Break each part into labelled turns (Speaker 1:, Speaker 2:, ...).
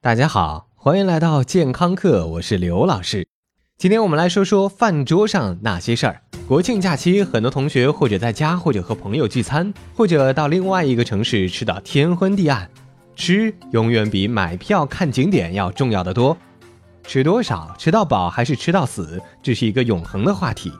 Speaker 1: 大家好，欢迎来到健康课，我是刘老师。今天我们来说说饭桌上那些事儿。国庆假期，很多同学或者在家，或者和朋友聚餐，或者到另外一个城市吃到天昏地暗。吃永远比买票看景点要重要的多。吃多少，吃到饱还是吃到死，这是一个永恒的话题。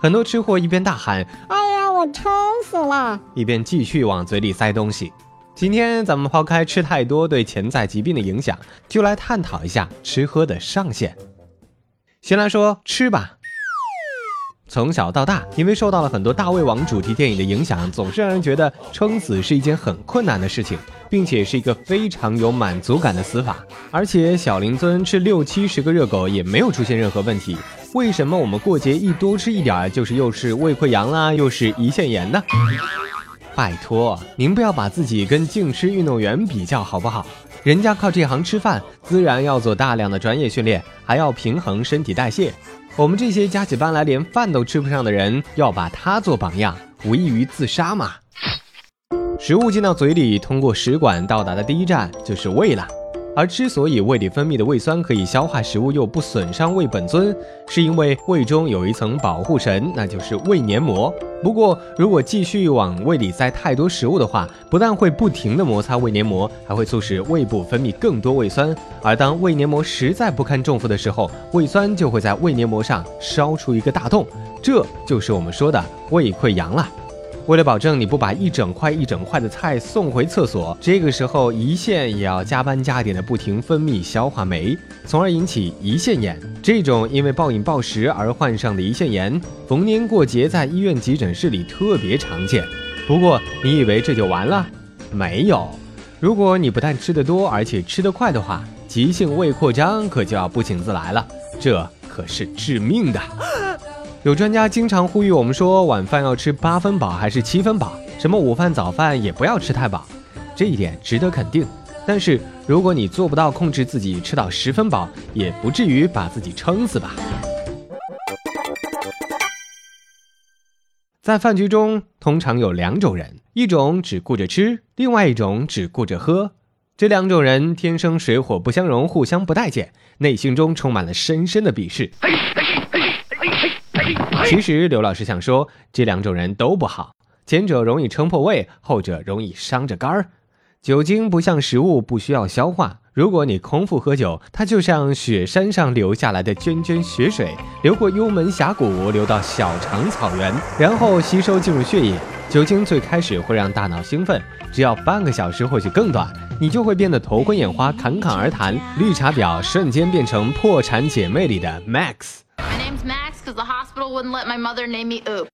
Speaker 1: 很多吃货一边大喊“哎呀，我撑死了”，一边继续往嘴里塞东西。今天咱们抛开吃太多对潜在疾病的影响，就来探讨一下吃喝的上限。先来说吃吧。从小到大，因为受到了很多大胃王主题电影的影响，总是让人觉得撑死是一件很困难的事情，并且是一个非常有满足感的死法。而且小林尊吃六七十个热狗也没有出现任何问题，为什么我们过节一多吃一点，就是又是胃溃疡啦，又是胰腺炎呢？拜托，您不要把自己跟净吃运动员比较好不好？人家靠这行吃饭，自然要做大量的专业训练，还要平衡身体代谢。我们这些加起班来连饭都吃不上的人，要把他做榜样，无异于自杀嘛。食物进到嘴里，通过食管到达的第一站就是胃了。而之所以胃里分泌的胃酸可以消化食物又不损伤胃本尊，是因为胃中有一层保护神，那就是胃黏膜。不过，如果继续往胃里塞太多食物的话，不但会不停地摩擦胃黏膜，还会促使胃部分泌更多胃酸。而当胃黏膜实在不堪重负的时候，胃酸就会在胃黏膜上烧出一个大洞，这就是我们说的胃溃疡了。为了保证你不把一整块一整块的菜送回厕所，这个时候胰腺也要加班加点的不停分泌消化酶，从而引起胰腺炎。这种因为暴饮暴食而患上的胰腺炎，逢年过节在医院急诊室里特别常见。不过你以为这就完了？没有。如果你不但吃得多，而且吃得快的话，急性胃扩张可就要不请自来了，这可是致命的。有专家经常呼吁我们说，晚饭要吃八分饱还是七分饱？什么午饭早饭也不要吃太饱，这一点值得肯定。但是如果你做不到控制自己吃到十分饱，也不至于把自己撑死吧？在饭局中，通常有两种人，一种只顾着吃，另外一种只顾着喝。这两种人天生水火不相容，互相不待见，内心中充满了深深的鄙视。其实刘老师想说，这两种人都不好，前者容易撑破胃，后者容易伤着肝儿。酒精不像食物，不需要消化。如果你空腹喝酒，它就像雪山上流下来的涓涓雪水，流过幽门峡谷，流到小肠草原，然后吸收进入血液。酒精最开始会让大脑兴奋，只要半个小时或许更短，你就会变得头昏眼花，侃侃而谈，绿茶婊瞬间变成破产姐妹里的 Max。My name's Max，cause the hospital wouldn't let my mother name me oop.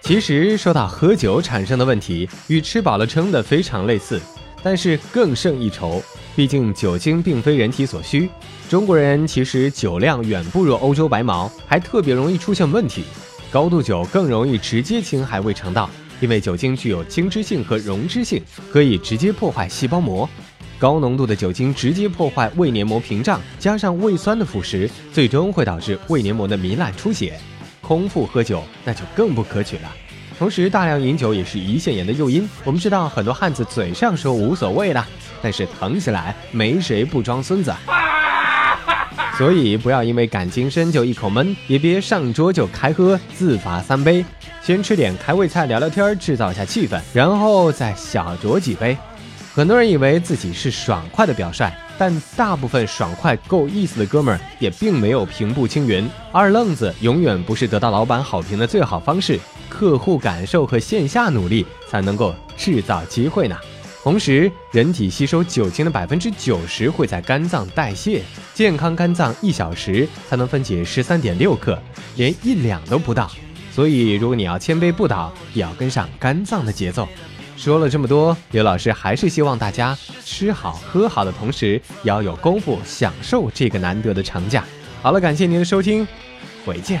Speaker 1: 其实说到喝酒产生的问题与吃饱了撑的非常类似但是更胜一筹毕竟酒精并非人体所需。中国人其实酒量远不如欧洲白毛还特别容易出现问题高度酒更容易直接侵害胃肠道。因为酒精具有侵脂性和溶脂性，可以直接破坏细胞膜。高浓度的酒精直接破坏胃黏膜屏障，加上胃酸的腐蚀，最终会导致胃黏膜的糜烂出血。空腹喝酒那就更不可取了。同时，大量饮酒也是胰腺炎的诱因。我们知道很多汉子嘴上说无所谓了，但是疼起来没谁不装孙子。所以不要因为感情深就一口闷，也别上桌就开喝，自罚三杯。先吃点开胃菜聊聊天，制造一下气氛，然后再小酌几杯。很多人以为自己是爽快的表率，但大部分爽快够意思的哥们儿也并没有平步青云。二愣子永远不是得到老板好评的最好方式，客户感受和线下努力才能够制造机会呢。同时，人体吸收酒精的百分之九十会在肝脏代谢，健康肝脏一小时才能分解十三点六克，连一两都不到。所以，如果你要千杯不倒，也要跟上肝脏的节奏。说了这么多，刘老师还是希望大家吃好喝好的同时，也要有功夫享受这个难得的长假。好了，感谢您的收听，回见。